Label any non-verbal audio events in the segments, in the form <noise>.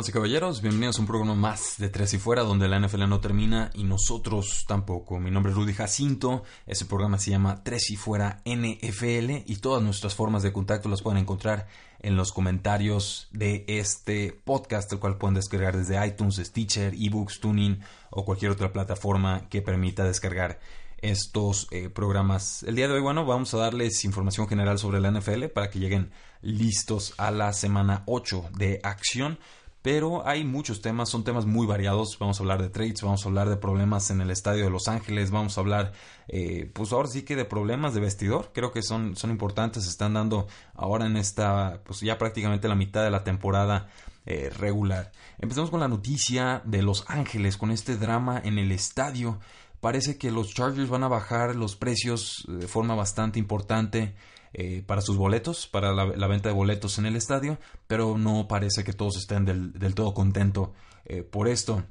Damas caballeros, bienvenidos a un programa más de Tres y Fuera, donde la NFL no termina y nosotros tampoco. Mi nombre es Rudy Jacinto, ese programa se llama Tres y Fuera NFL y todas nuestras formas de contacto las pueden encontrar en los comentarios de este podcast, el cual pueden descargar desde iTunes, Stitcher, eBooks, Tuning o cualquier otra plataforma que permita descargar estos eh, programas. El día de hoy, bueno, vamos a darles información general sobre la NFL para que lleguen listos a la semana 8 de acción pero hay muchos temas, son temas muy variados. Vamos a hablar de trades, vamos a hablar de problemas en el estadio de Los Ángeles, vamos a hablar, eh, pues ahora sí que de problemas de vestidor. Creo que son, son importantes, se están dando ahora en esta, pues ya prácticamente la mitad de la temporada eh, regular. Empezamos con la noticia de Los Ángeles, con este drama en el estadio. Parece que los Chargers van a bajar los precios de forma bastante importante. Eh, para sus boletos, para la, venta de boletos en el estadio, pero no parece que todos estén del, todo contentos eh, por esto.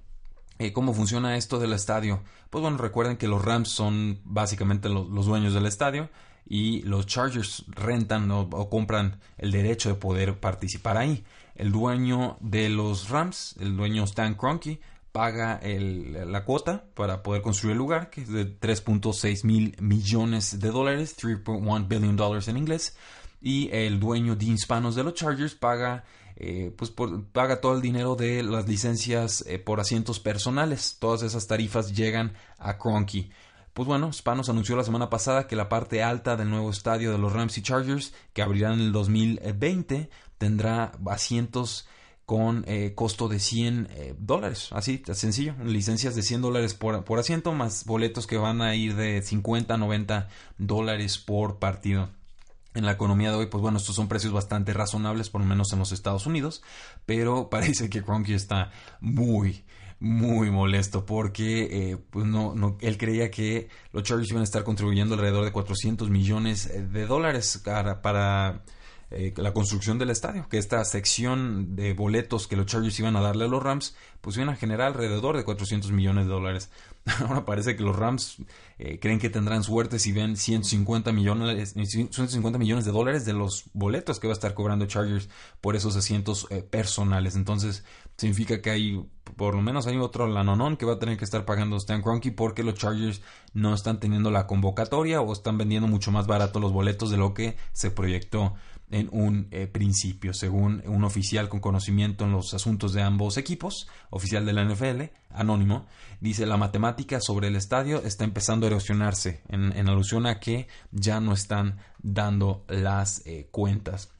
Eh, ¿Cómo funciona esto del estadio? Pues bueno, recuerden que los Rams son básicamente los dueños del estadio y los Chargers rentan o, compran el derecho de poder participar ahí. El dueño de los Rams, el dueño Stan Kroenke, paga la cuota para poder construir el lugar, que es de 3.6 mil millones de dólares, 3.1 billion dollars en inglés, y el dueño de Hispanos de los Chargers paga, eh, pues paga todo el dinero de las licencias eh, por asientos personales. Todas esas tarifas llegan a Cronky. Pues bueno, Spanos anunció la semana pasada que la parte alta del nuevo estadio de los Ramsey Chargers, que abrirán en el 2020, tendrá asientos con eh, costo de 100 eh, dólares, así, sencillo, licencias de 100 dólares por, por, asiento, más boletos que van a ir de 50 a 90 dólares por partido. En la economía de hoy, pues bueno, estos son precios bastante razonables, por lo menos en los Estados Unidos, pero <laughs> parece que Cronky está muy, muy molesto porque eh, pues no, no, él creía que los Chargers iban a estar contribuyendo alrededor de 400 millones de dólares para, para eh, la construcción del estadio, que esta sección de boletos que los Chargers iban a darle a los Rams, pues iban a generar alrededor de 400 millones de dólares. <laughs> Ahora parece que los Rams eh, creen que tendrán suerte si ven 150 millones, 150 millones de dólares de los boletos que va a estar cobrando Chargers por esos asientos eh, personales. Entonces, significa que hay, por lo menos hay otro lanonón que va a tener que estar pagando Stan Kroenke porque los Chargers no están teniendo la convocatoria o están vendiendo mucho más barato los boletos de lo que se proyectó en un eh, principio, según un oficial con conocimiento en los asuntos de ambos equipos, oficial de la NFL, anónimo, dice la matemática sobre el estadio está empezando a erosionarse, en, alusión a que ya no están dando las eh, cuentas.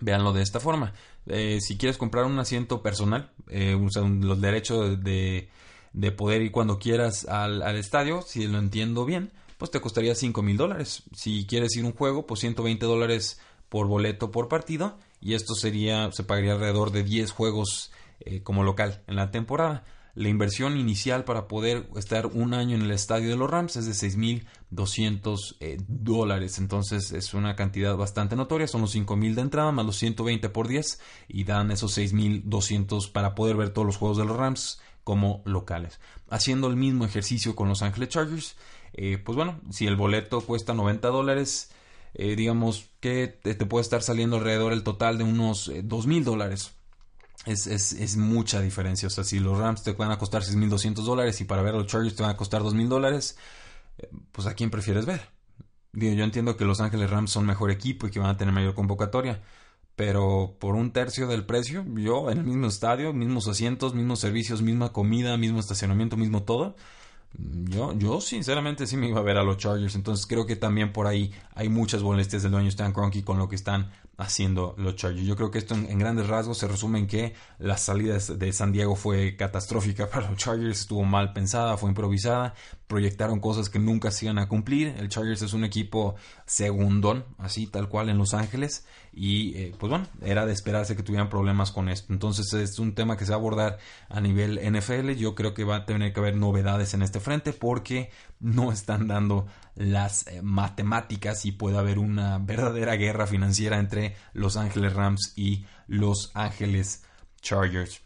Véanlo de esta forma. Eh, si quieres comprar un asiento personal, los derechos de, de, poder ir cuando quieras al, al estadio, si lo entiendo bien, pues te costaría 5 mil dólares. Si quieres ir a un juego, pues 120 dólares por boleto por partido y esto sería se pagaría alrededor de 10 juegos eh, como local en la temporada. La inversión inicial para poder estar un año en el estadio de los Rams es de 6.200 eh, dólares. Entonces es una cantidad bastante notoria. Son los 5.000 de entrada más los 120 por 10 y dan esos 6.200 para poder ver todos los juegos de los Rams como locales. Haciendo el mismo ejercicio con los Angeles Chargers. Eh, pues bueno, si el boleto cuesta 90 dólares, eh, digamos que te, puede estar saliendo alrededor el total de unos eh, dos mil dólares. Es, es, es, mucha diferencia. O sea, si los Rams te van a costar 6.200 dólares y para ver a los Chargers te van a costar 2.000 dólares, eh, pues a quién prefieres ver. Digo, yo entiendo que Los Ángeles Rams son mejor equipo y que van a tener mayor convocatoria, pero por un tercio del precio, yo en el mismo estadio, mismos asientos, mismos servicios, misma comida, mismo estacionamiento, mismo todo, Yo, yo sinceramente sí me iba a ver a los Chargers, entonces creo que también por ahí hay muchas molestias del dueño Stan Kroenke con lo que están haciendo los Chargers. Yo creo que esto en, grandes rasgos se resume en que la salida de San Diego fue catastrófica <laughs> para los Chargers, estuvo mal pensada, fue improvisada, proyectaron cosas que nunca se iban a cumplir. El Chargers es un equipo segundón, así tal cual en Los Ángeles, y eh, pues bueno, era de esperarse que tuvieran problemas con esto. Entonces es un tema que se va a abordar a nivel NFL. Yo creo que va a tener que haber novedades en este frente porque no están dando las eh, matemáticas y puede haber una verdadera guerra financiera entre Los Ángeles Rams y Los Ángeles Chargers.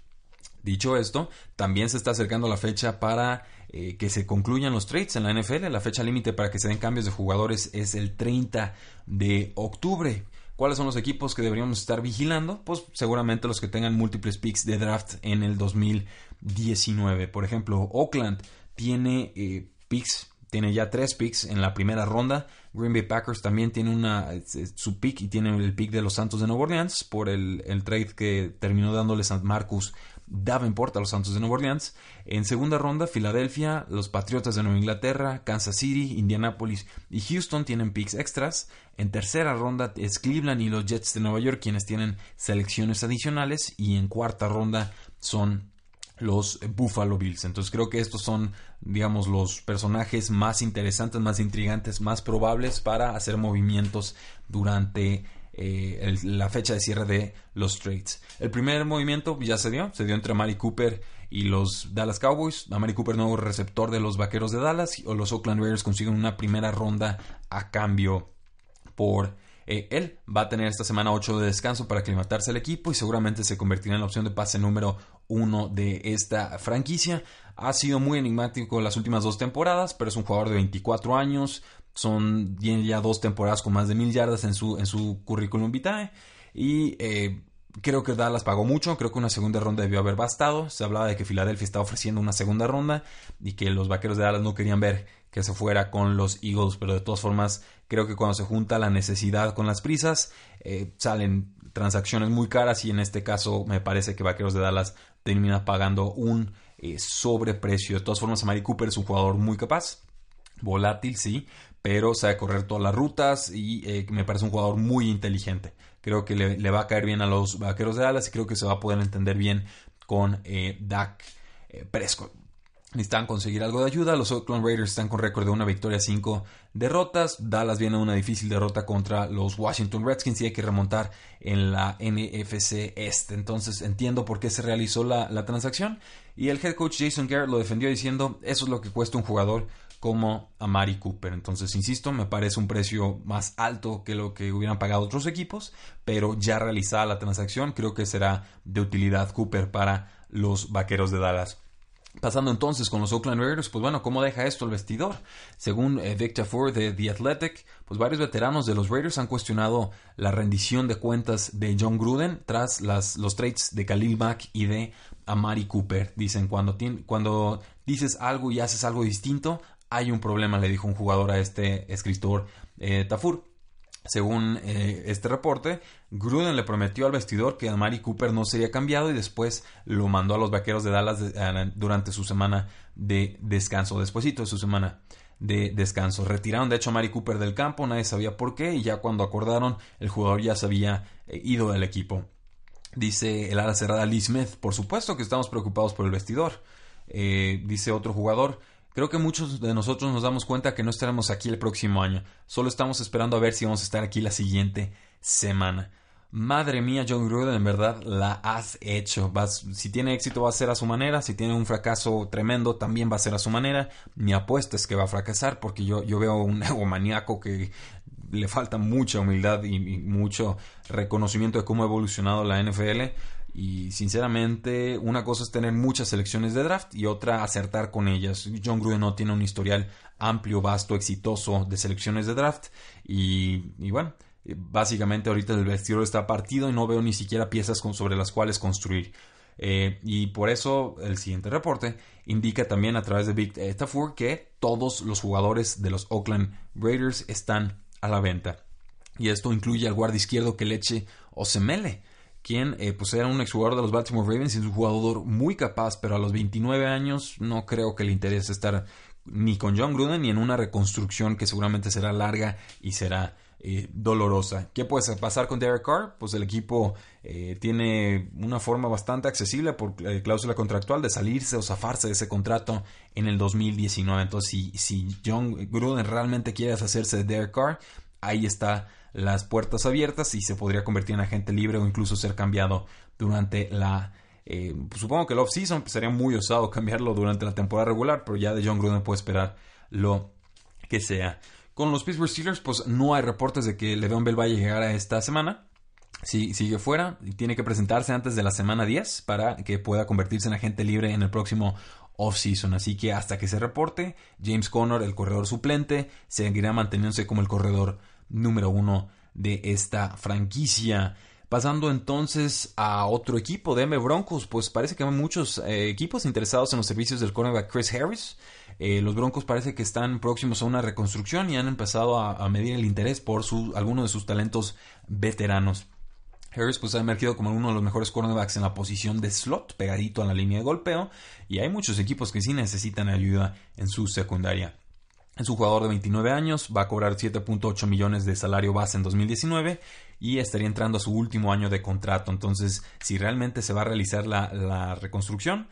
Dicho esto, también se está acercando la fecha para eh, que se concluyan los trades en la NFL. La fecha límite para que se den cambios de jugadores es el 30 de octubre. ¿Cuáles son los equipos que deberíamos estar vigilando? Pues seguramente los que tengan múltiples picks de draft en el 2019. Por ejemplo, Oakland tiene eh, picks tiene ya tres picks en la primera ronda. Green Bay Packers también tiene una, su pick y tiene el pick de los Santos de Nueva Orleans por el, trade que terminó dándole San Marcus Davenport a los Santos de Nueva Orleans. En segunda ronda, Filadelfia, los Patriotas de Nueva Inglaterra, Kansas City, Indianapolis y Houston tienen picks extras. En tercera ronda es Cleveland y los Jets de Nueva York quienes tienen selecciones adicionales. Y en cuarta ronda son los Buffalo Bills. Entonces creo que estos son, digamos, los personajes más interesantes, más intrigantes, más probables para hacer movimientos durante eh, la fecha de cierre de los trades. El primer movimiento ya se dio, se dio entre Mari Cooper y los Dallas Cowboys. Mari Cooper, nuevo receptor de los Vaqueros de Dallas, o los Oakland Raiders consiguen una primera ronda a cambio por eh, él va a tener esta semana 8 de descanso para aclimatarse al equipo y seguramente se convertirá en la opción de pase número 1 de esta franquicia. Ha sido muy enigmático las últimas dos temporadas, pero es un jugador de 24 años. Son ya dos temporadas con más de mil yardas en su, en su currículum vitae. Y eh, creo que Dallas pagó mucho, creo que una segunda ronda debió haber bastado. Se hablaba de que Filadelfia estaba ofreciendo una segunda ronda y que los vaqueros de Dallas no querían ver que se fuera con los Eagles, pero de todas formas creo que cuando se junta la necesidad con las prisas, eh, salen transacciones muy caras y en este caso me parece que Vaqueros de Dallas termina pagando un eh, sobreprecio. De todas formas, Amari Cooper es un jugador muy capaz, volátil, sí, pero sabe correr todas las rutas y eh, me parece un jugador muy inteligente. Creo que le, va a caer bien a los Vaqueros de Dallas y creo que se va a poder entender bien con Dak Prescott necesitan conseguir algo de ayuda. Los Oakland Raiders están con récord de una victoria, cinco derrotas. Dallas viene una difícil derrota contra los Washington Redskins y hay que remontar en la NFC Este. Entonces entiendo por qué se realizó la, la transacción. Y el head coach Jason Garrett lo defendió diciendo, eso es lo que cuesta un jugador como Amari Cooper. Entonces, insisto, me parece un precio más alto que lo que hubieran pagado otros equipos, pero ya realizada la transacción, creo que será de utilidad Cooper para los Vaqueros de Dallas. Pasando entonces con los Oakland Raiders, pues bueno, ¿cómo deja esto el vestidor? Según eh, Victor Ford de The Athletic, pues varios veteranos de los Raiders han cuestionado la rendición de cuentas de John Gruden tras las, los trades de Khalil Mack y de Amari Cooper. Dicen, cuando, cuando dices algo y haces algo distinto, hay un problema, le dijo un jugador a este escritor eh, Tafur. Según eh, este reporte, Gruden le prometió al vestidor que Amari Cooper no sería cambiado y después lo mandó a los vaqueros de Dallas durante su semana de descanso, despuesito de su semana de descanso. Retiraron de hecho a Amari Cooper del campo, nadie sabía por qué y ya cuando acordaron el jugador ya se había eh, ido del equipo. Dice el ala cerrada Lee Smith, por supuesto que estamos preocupados por el vestidor. Eh, dice otro jugador, Creo que muchos de nosotros nos damos cuenta que no estaremos aquí el próximo año. Solo estamos esperando a ver si vamos a estar aquí la siguiente semana. Madre mía, John Gruden, en verdad la has hecho. Si tiene éxito va a ser a su manera, si tiene un fracaso tremendo también va a ser a su manera. Mi apuesta es que va a fracasar porque yo, yo veo un <laughs> egomaniaco que le falta mucha humildad y mucho reconocimiento de cómo ha evolucionado la NFL y sinceramente, una cosa es tener muchas selecciones de draft y otra acertar con ellas. John Gruden no tiene un historial amplio, vasto, exitoso de selecciones de draft. Y, bueno, básicamente ahorita el vestidor está partido y no veo ni siquiera piezas sobre las cuales construir. Eh, y por eso el siguiente reporte indica también a través de Big Tafur que todos los jugadores de los Oakland Raiders están a la venta. Y esto incluye al guardia izquierdo Keleche Osemele quien eh, pues era un exjugador de los Baltimore Ravens y es un jugador muy capaz, pero a los 29 años no creo que le interese estar ni con John Gruden ni en una reconstrucción que seguramente será larga y será eh, dolorosa. ¿Qué puede pasar con Derek Carr? Pues el equipo eh, tiene una forma bastante accesible por eh, cláusula contractual de salirse o zafarse de ese contrato en el 2019. Entonces, si, si John Gruden realmente quiere deshacerse de Derek Carr, ahí está las puertas abiertas y se podría convertir en agente libre o incluso ser cambiado durante la eh, supongo que el off-season sería muy osado cambiarlo durante la temporada regular, pero ya de John Gruden puede esperar lo que sea. Con los Pittsburgh Steelers, pues no hay reportes de que Le'Veon Bell vaya a llegar a esta semana. Si sigue fuera tiene que presentarse antes de la semana 10 para que pueda convertirse en agente libre en el próximo off-season. Así que hasta que se reporte, James Conner, el corredor suplente, seguirá manteniéndose como el corredor número uno de esta franquicia. Pasando entonces a otro equipo, de M Broncos, pues parece que hay muchos eh, equipos interesados en los servicios del cornerback Chris Harris. Eh, los Broncos parece que están próximos a una reconstrucción y han empezado a, medir el interés por su, algunos de sus talentos veteranos. Harris pues ha emergido como uno de los mejores cornerbacks en la posición de slot, pegadito a la línea de golpeo, y hay muchos equipos que sí necesitan ayuda en su secundaria. Es un jugador de 29 años, va a cobrar 7.8 millones de salario base en 2019 y estaría entrando a su último año de contrato. Entonces, si realmente se va a realizar la, reconstrucción,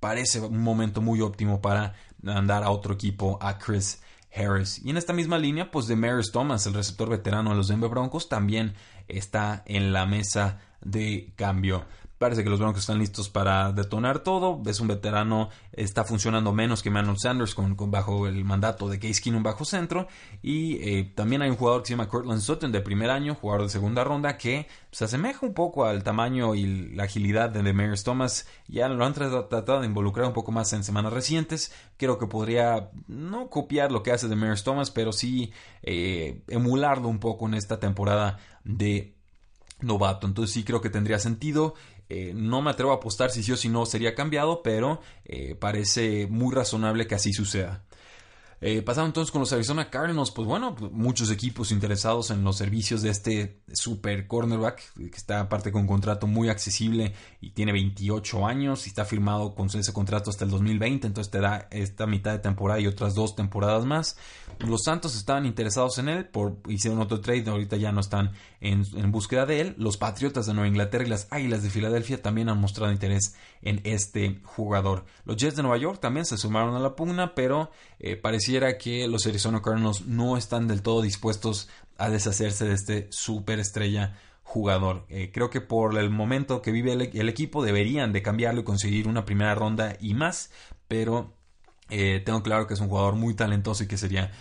parece un momento muy óptimo para mandar a otro equipo a Chris Harris. Y en esta misma línea, pues de Maris Thomas, el receptor veterano de los Denver Broncos, también está en la mesa de cambio. Parece que los Broncos están listos para detonar todo. Es un veterano, está funcionando menos que Manuel Sanders con, bajo el mandato de Case Keenum bajo centro. Y eh, también hay un jugador que se llama Cortland Sutton de primer año, jugador de segunda ronda, que se asemeja un poco al tamaño y la agilidad de Demarius Thomas. Ya lo han tratado de involucrar un poco más en semanas recientes. Creo que podría no copiar lo que hace Demarius Thomas, pero sí eh, emularlo un poco en esta temporada de novato. Entonces sí creo que tendría sentido. Eh, no me atrevo a apostar si sí o si no sería cambiado, pero eh, parece muy razonable que así suceda. Eh, pasando entonces con los Arizona Cardinals, pues bueno, pues muchos equipos interesados en los servicios de este super cornerback, que está aparte con un contrato muy accesible y tiene 28 años y está firmado con ese contrato hasta el 2020, entonces te da esta mitad de temporada y otras dos temporadas más. Los Santos estaban interesados en él, hicieron otro trade, ahorita ya no están en, búsqueda de él. Los Patriotas de Nueva Inglaterra y las Águilas de Filadelfia también han mostrado interés en este jugador. Los Jets de Nueva York también se sumaron a la pugna, pero eh, que los Arizona Cardinals no están del todo dispuestos a deshacerse de este superestrella jugador. Eh, creo que por el momento que vive el, equipo deberían de cambiarlo y conseguir una primera ronda y más, pero eh, tengo claro que es un jugador muy talentoso y que sería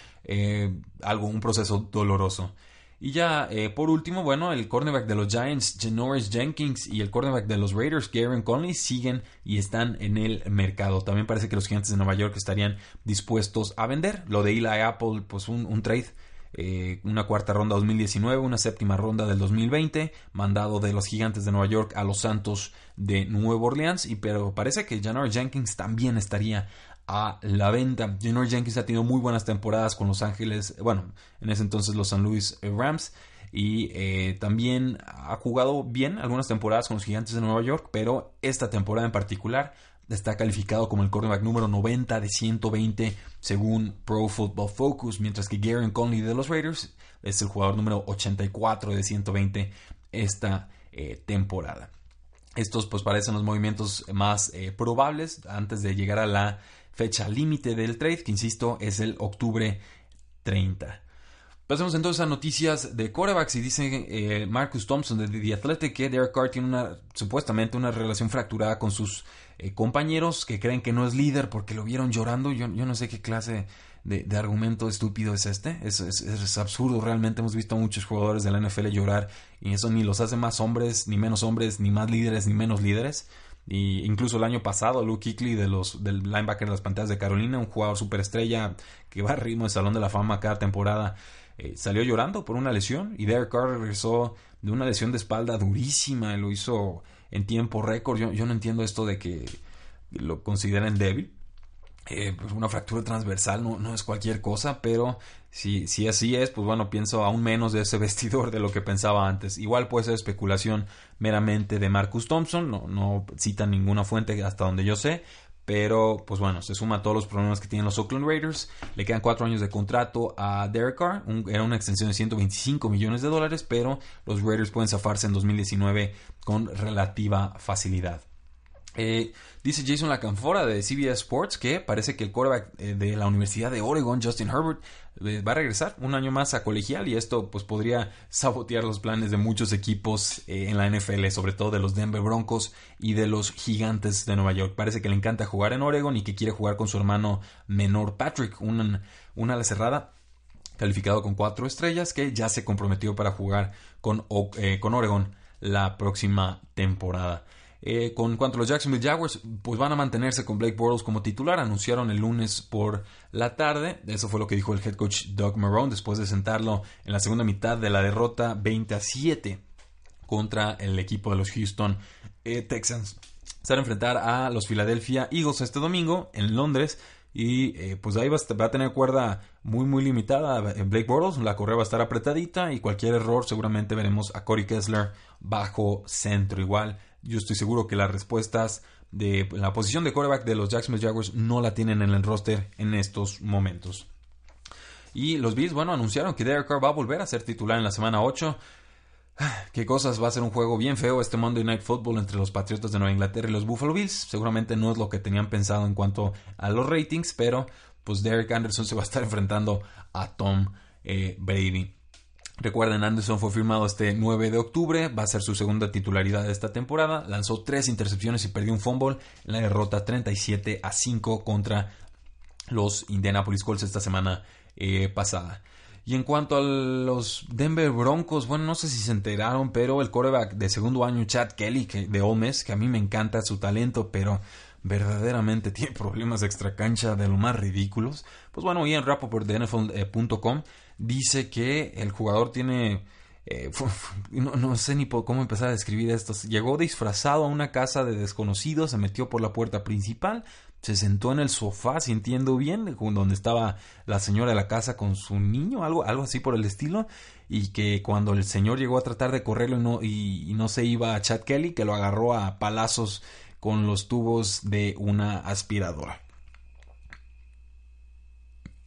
algo, un proceso doloroso. Y ya, eh, por último, bueno, el cornerback de los Giants, Janoris Jenkins, y el cornerback de los Raiders, Garen Conley, siguen y están en el mercado. También parece que los gigantes de Nueva York estarían dispuestos a vender. Lo de Eli Apple, pues un, trade. Eh, una cuarta ronda 2019, una séptima ronda del 2020, mandado de los gigantes de Nueva York a los Santos de Nueva Orleans, y pero parece que Janoris Jenkins también estaría a la venta. Junior Jenkins ha tenido muy buenas temporadas con Los Ángeles, bueno, en ese entonces los San Luis eh, Rams. Y eh, también ha jugado bien algunas temporadas con los Gigantes de Nueva York, pero esta temporada en particular está calificado como el cornerback número 90 de 120 según Pro Football Focus, mientras que Garen Conley de los Raiders es el jugador número 84 de 120 esta eh, temporada. Estos pues parecen los movimientos más probables antes de llegar a la fecha límite del trade, que insisto es el octubre 30. Pasemos entonces a noticias de corebacks y dice eh, Marcus Thompson de The Athletic que Derek Carr tiene una, supuestamente una relación fracturada con sus eh, compañeros que creen que no es líder porque lo vieron llorando. Yo, yo no sé qué clase de, argumento estúpido es este. Es, es, absurdo, realmente hemos visto a muchos jugadores de la NFL llorar y eso ni los hace más hombres, ni menos hombres, ni más líderes, ni menos líderes. Y incluso el año pasado, Luke Kuechly de los, del linebacker de las pantallas de Carolina, un jugador superestrella que va a ritmo de Salón de la Fama cada temporada, eh, salió llorando por una lesión. Y Derek Carr regresó de una lesión de espalda durísima, lo hizo en tiempo récord. Yo, yo no entiendo esto de que lo consideren débil. Eh, pues una fractura transversal no, no, es cualquier cosa, pero si, si así es, pues bueno, pienso aún menos de ese <laughs> vestidor de lo que pensaba antes. Igual puede ser especulación meramente de Marcus Thompson, no, no citan ninguna fuente hasta donde yo sé, pero pues bueno, se suma a todos los problemas que tienen los Oakland Raiders. Le quedan cuatro años de contrato a Derek Carr, era una extensión de 125 millones de dólares, pero los Raiders pueden zafarse en 2019 con relativa facilidad. Eh, dice Jason Lacanfora de CBS Sports que parece que el quarterback eh, de la Universidad de Oregon, Justin Herbert, va a regresar un año más a colegial y esto pues podría sabotear los planes de muchos equipos en la NFL, sobre todo de los Denver Broncos y de los Gigantes de Nueva York. Parece que le encanta jugar en Oregon y que quiere jugar con su hermano menor Patrick, una, una ala cerrada calificado con cuatro estrellas que ya se comprometió para jugar con, con Oregon la próxima temporada. Eh, con cuanto a los Jacksonville Jaguars, pues van a mantenerse con Blake Bortles como titular. Anunciaron el lunes por la tarde. Eso fue lo que dijo el head coach Doug Marrone después de sentarlo en la segunda mitad de la derrota 20 a 7 contra el equipo de los Houston eh, Texans. Se van a enfrentar a los Philadelphia Eagles este domingo en Londres. Y eh, pues ahí va a, tener cuerda muy muy limitada en Blake Bortles. La correa va a estar apretadita y cualquier error seguramente veremos a Corey Kessler bajo centro. Igual yo estoy seguro que las respuestas de la posición de quarterback de los Jacksonville Jaguars no la tienen en el roster en estos momentos. Y los Bills, bueno, anunciaron que Derek Carr va a volver a ser titular en la semana 8. <sighs> Qué cosas, va a ser un juego bien feo este Monday Night Football entre los Patriotas de Nueva Inglaterra y los Buffalo Bills. Seguramente no es lo que tenían pensado en cuanto a los ratings, pero pues Derek Anderson se va a estar enfrentando a Tom eh, Brady. Recuerden, Anderson fue firmado este 9 de octubre, va a ser su segunda titularidad de esta temporada, lanzó tres intercepciones y perdió un fumble en la derrota 37 a 5 contra los Indianapolis Colts esta semana eh, pasada. Y en cuanto a los Denver Broncos, bueno, no sé si se enteraron, pero el quarterback de segundo año, Chad Kelly, de Ole que a mí me encanta su talento, pero verdaderamente <laughs> tiene problemas de extracancha de lo más ridículos. Pues bueno, Ian Rappaport de NFL.com dice que el jugador tiene... Eh, no, sé ni cómo empezar a describir esto. Llegó disfrazado a una casa de desconocidos, se metió por la puerta principal, se sentó en el sofá sintiendo bien, donde estaba la señora de la casa con su niño, algo, algo así por el estilo, y que cuando el señor llegó a tratar de correrlo no, y no se iba a Chad Kelly, que lo agarró a palazos con los tubos de una aspiradora.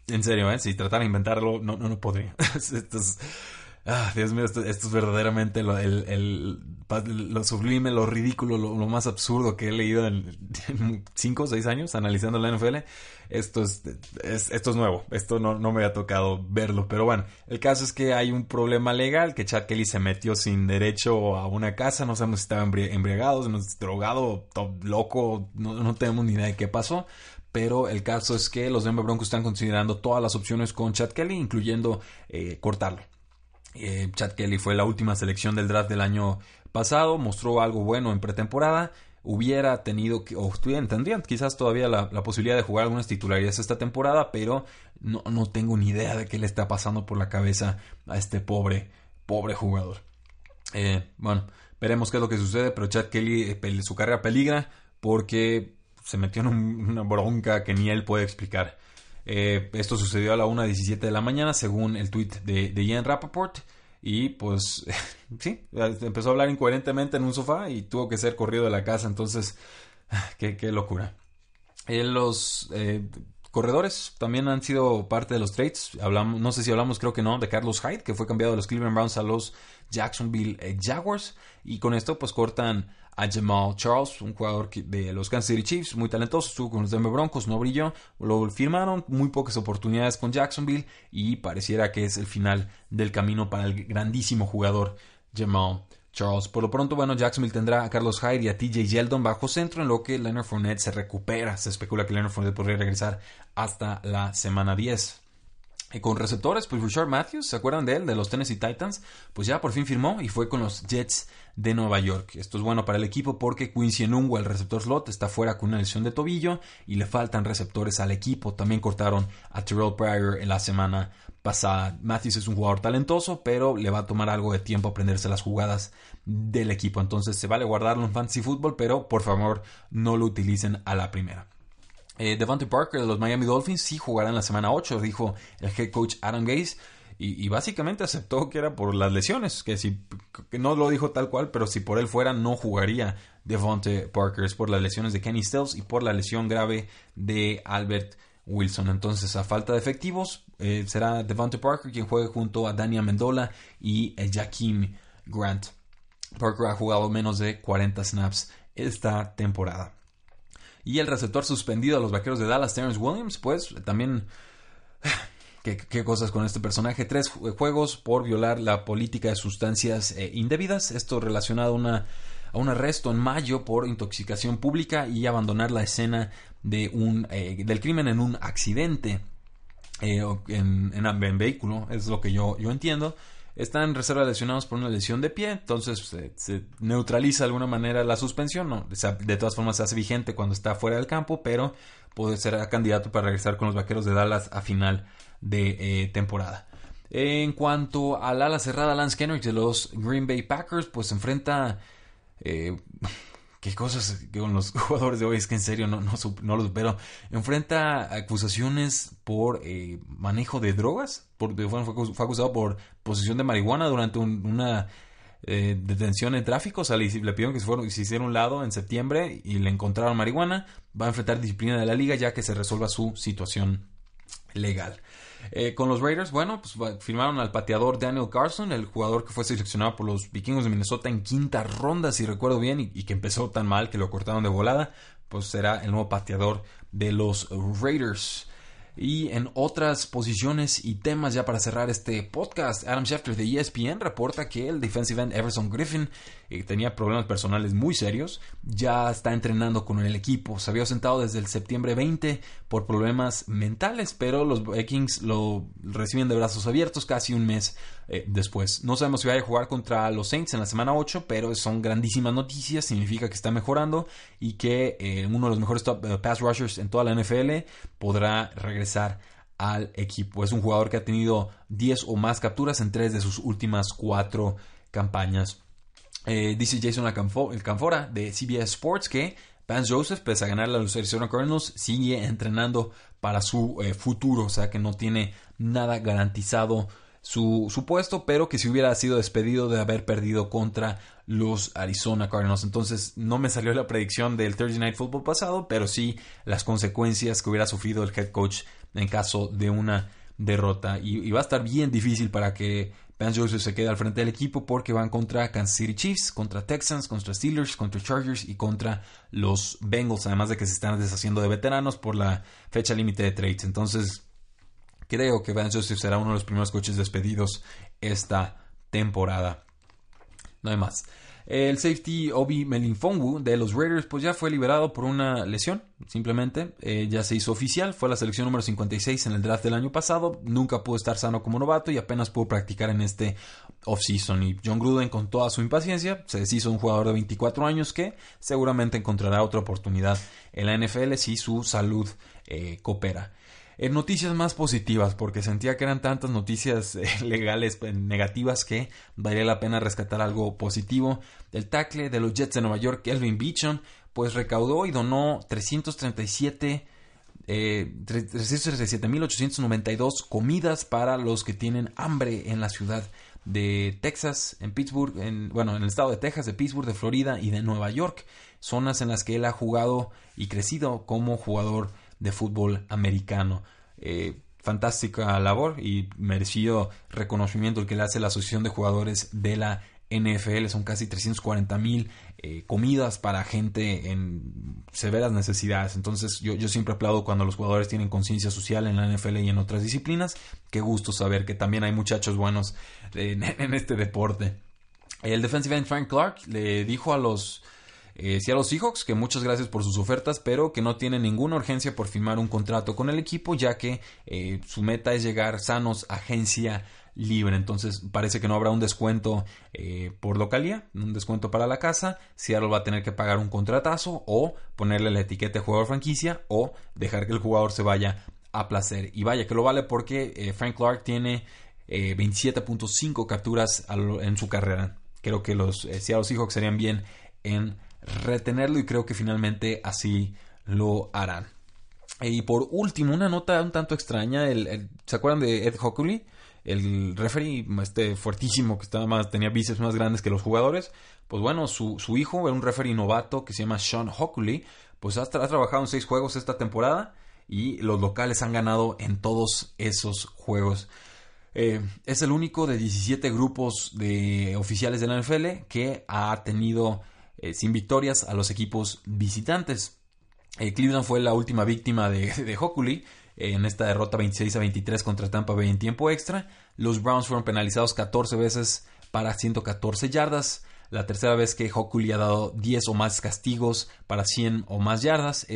En serio, ¿eh? si tratara de inventarlo, no, no, podría. <laughs> esto es, ah, Dios mío, esto, es verdaderamente lo, sublime, lo ridículo, lo, más absurdo que he leído en, cinco o seis años analizando la NFL. Esto es, esto es nuevo, esto no, no me había tocado verlo. Pero bueno, el caso es que hay un problema legal, que Chad Kelly se metió sin derecho a una casa, no sabemos si estaba embriagado, drogado, loco, no, no tenemos ni idea de qué pasó pero el caso es que los Denver Broncos están considerando todas las opciones con Chad Kelly, incluyendo eh, cortarlo. Eh, Chad Kelly fue la última selección del draft del año pasado, mostró algo bueno en pretemporada, hubiera tenido, o tendrían quizás todavía la, posibilidad de jugar algunas titularidades esta temporada, pero no, no tengo ni idea de qué le está pasando por la cabeza a este pobre, pobre jugador. Eh, bueno, veremos qué es lo que sucede, pero Chad Kelly, su carrera peligra porque se metió en una bronca que ni él puede explicar. Eh, esto sucedió a la 1.17 de la mañana, según el tweet de, Ian Rappaport. Y pues, <laughs> sí, empezó a hablar incoherentemente en un sofá y tuvo que ser corrido de la casa. Entonces, <laughs> qué, qué locura. Eh, los eh, corredores también han sido parte de los trades. Hablamos, no sé si hablamos, creo que no, de Carlos Hyde, que fue cambiado de los Cleveland Browns a los Jacksonville Jaguars. Y con esto, pues cortan a Jamal Charles, un jugador de los Kansas City Chiefs, muy talentoso, estuvo con los Denver Broncos, no brilló, lo firmaron, muy pocas oportunidades con Jacksonville y pareciera que es el final del camino para el grandísimo jugador Jamal Charles. Por lo pronto, bueno, Jacksonville tendrá a Carlos Hyde y a TJ Yeldon bajo centro, en lo que Leonard Fournette se recupera. Se especula que Leonard Fournette podría regresar hasta la semana 10. Y con receptores, pues Richard Matthews, ¿se acuerdan de él? De los Tennessee Titans. Pues ya por fin firmó y fue con los Jets de Nueva York. Esto es bueno para el equipo porque Quincy Enunwa, el receptor slot, está fuera con una lesión de tobillo y le faltan receptores al equipo. También cortaron a Terrell Pryor en la semana pasada. Matthews es un jugador talentoso, pero le va a tomar algo de tiempo aprenderse las jugadas del equipo. Entonces se vale guardarlo en fantasy football, pero por favor no lo utilicen a la primera. Eh, Devante Parker de los Miami Dolphins sí jugará en la semana 8, dijo el head coach Adam Gaze. Y, básicamente aceptó que era por las lesiones, que si que no lo dijo tal cual, pero si por él fuera, no jugaría Devonte Parker. Es por las lesiones de Kenny Stills y por la lesión grave de Albert Wilson. Entonces, a falta de efectivos, eh, será Devonte Parker quien juegue junto a Daniel Mendola y eh, Jaquim Grant. Parker ha jugado menos de 40 snaps esta temporada. Y el receptor suspendido a los vaqueros de Dallas, Terrence Williams, pues también <sighs> ¿Qué, cosas con este personaje? Tres juegos por violar la política de sustancias eh, indebidas. Esto relacionado a, una, a, un arresto en mayo por intoxicación pública y abandonar la escena de un, eh, del crimen en un accidente eh, en, en, vehículo. Es lo que yo, yo entiendo. Están en reserva lesionados por una lesión de pie, entonces se neutraliza de alguna manera la suspensión. No, de todas formas se hace vigente cuando está fuera del campo, pero puede ser candidato para regresar con los vaqueros de Dallas a final de eh, temporada. En cuanto al ala cerrada Lance Kendrick de los Green Bay Packers, pues enfrenta... Eh, qué cosas con los <laughs> jugadores de hoy, es que en serio no, no, no lo supero. Enfrenta acusaciones por eh, manejo de drogas. Por, fue, acusado por posesión de marihuana durante una detención en tráfico. O sea, le, pidieron que se, fueron, se hiciera un lado en septiembre y le encontraron marihuana. Va a enfrentar disciplina de la liga ya que se resuelva su situación legal. Eh, con los Raiders, bueno, pues firmaron al pateador Daniel Carson, el jugador que fue seleccionado por los vikingos de Minnesota en quinta ronda, si recuerdo bien, y, y que empezó tan mal que lo cortaron de volada, pues será el nuevo pateador de los Raiders. Y en otras posiciones y temas ya para cerrar este podcast, Adam Schefter de ESPN reporta que el defensive end Everson Griffin eh, tenía problemas personales muy serios, ya está entrenando con el equipo, se había sentado desde el septiembre 20 por problemas mentales, pero los Vikings lo reciben de brazos abiertos casi un mes eh, después. No sabemos si vaya a jugar contra los Saints en la semana 8, pero son grandísimas noticias, significa que está mejorando y que eh, uno de los mejores top, pass rushers en toda la NFL podrá regresar al equipo. Es un jugador que ha tenido 10 o más capturas en tres de sus últimas cuatro campañas. Eh, dice Jason el Canfora de CBS Sports que Vance Joseph, pese a ganar a los Arizona Cardinals, sigue entrenando para su eh, futuro, o sea que no tiene nada garantizado su, su, puesto, pero que si hubiera sido despedido de haber perdido contra los Arizona Cardinals. Entonces no me salió la predicción del Thursday Night Football pasado, pero sí las consecuencias que hubiera sufrido el head coach en caso de una derrota. y va a estar bien difícil para que Vance Joseph se queda al frente del equipo porque van contra Kansas City Chiefs, contra Texans, contra Steelers, contra Chargers y contra los Bengals, además de que se están deshaciendo de veteranos por la fecha límite de trades. Entonces, creo que Vance Joseph será uno de los primeros coches despedidos esta temporada. No hay más. El safety Obi Melinfongu de los Raiders pues ya fue liberado por una lesión, simplemente. Eh, ya se hizo oficial, fue la selección número 56 en el draft del año pasado. Nunca pudo estar sano como novato y apenas pudo practicar en este offseason. Y John Gruden, con toda su impaciencia, se deshizo un jugador de 24 años que seguramente encontrará otra oportunidad en la NFL si su salud eh, coopera. En noticias más positivas, porque sentía que eran tantas noticias <laughs> eh, legales pues, negativas que valía la pena rescatar algo positivo. El tackle de los Jets de Nueva York, Kelvin Beecham, pues recaudó y donó 337 eh, 337.892 comidas para los que tienen hambre en la ciudad de Texas, en Pittsburgh, en, bueno, en el estado de Texas, de Pittsburgh, de Florida y de Nueva York, zonas en las que él ha jugado y crecido como jugador de fútbol americano. Eh, fantástica labor y merecido reconocimiento el que le hace la Asociación de Jugadores de la NFL. Son casi 340 mil eh, comidas para gente en severas necesidades. Entonces yo, yo siempre aplaudo cuando los jugadores tienen conciencia social en la NFL y en otras disciplinas. Qué gusto saber que también hay muchachos buenos en, <laughs> en este deporte. El defensive end Frank Clark le dijo a los eh, los Seahawks que muchas gracias por sus ofertas, pero que no tienen ninguna urgencia por firmar un contrato con el equipo, ya que eh, su meta es llegar sanos a agencia libre. Entonces parece que no habrá un descuento eh, por localía, un descuento para la casa. Seattle va a tener que pagar un contratazo o ponerle la etiqueta de jugador franquicia o dejar que el jugador se vaya a placer. Y vaya que lo vale porque eh, Frank Clark tiene 27.5 capturas en su carrera. Creo que los Seattle Seahawks serían bien en retenerlo y creo que finalmente así lo harán. Y por último, una nota un tanto extraña, el, ¿se acuerdan de Ed Hockley? el referee, este fuertísimo que estaba más, tenía bíceps más grandes que los jugadores, pues bueno, su, su hijo un referee novato que se llama Sean Hockley, pues ha, ha trabajado en seis juegos esta temporada y los locales han ganado en todos esos juegos. Eh, es el único de 17 grupos de oficiales de la NFL que ha tenido eh, sin victorias a los equipos visitantes. Eh, Cleveland fue la última víctima de, <laughs> de Hockley en esta derrota 26 a 23 contra Tampa Bay en tiempo extra. Los Browns fueron penalizados 14 veces para 114 yardas. La tercera vez que Hockley ha dado 10 o más castigos para 100 o más yardas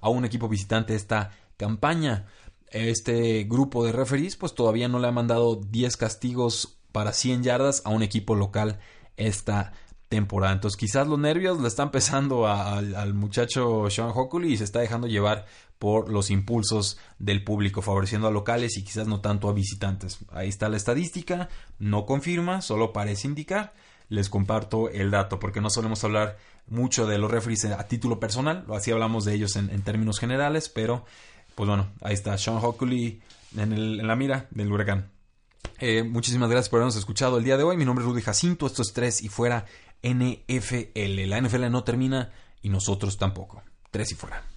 a un equipo visitante esta campaña. Este grupo de referees pues todavía no le ha mandado 10 castigos para 100 yardas a un equipo local esta temporada. Entonces quizás los nervios le están pesando al muchacho Sean Hockley y se está dejando llevar por los impulsos del público, favoreciendo a locales y quizás no tanto a visitantes. Ahí está la estadística, no confirma, solo parece indicar. Les comparto el dato porque no solemos hablar mucho de los referees a título personal, así hablamos de ellos en, términos generales, pero pues bueno, ahí está Sean Hockley en, la mira del huracán. Eh, muchísimas gracias por habernos escuchado el día de hoy. Mi nombre es Rudy Jacinto, esto es 3 y fuera NFL. La NFL no termina y nosotros tampoco. Tres y fuera.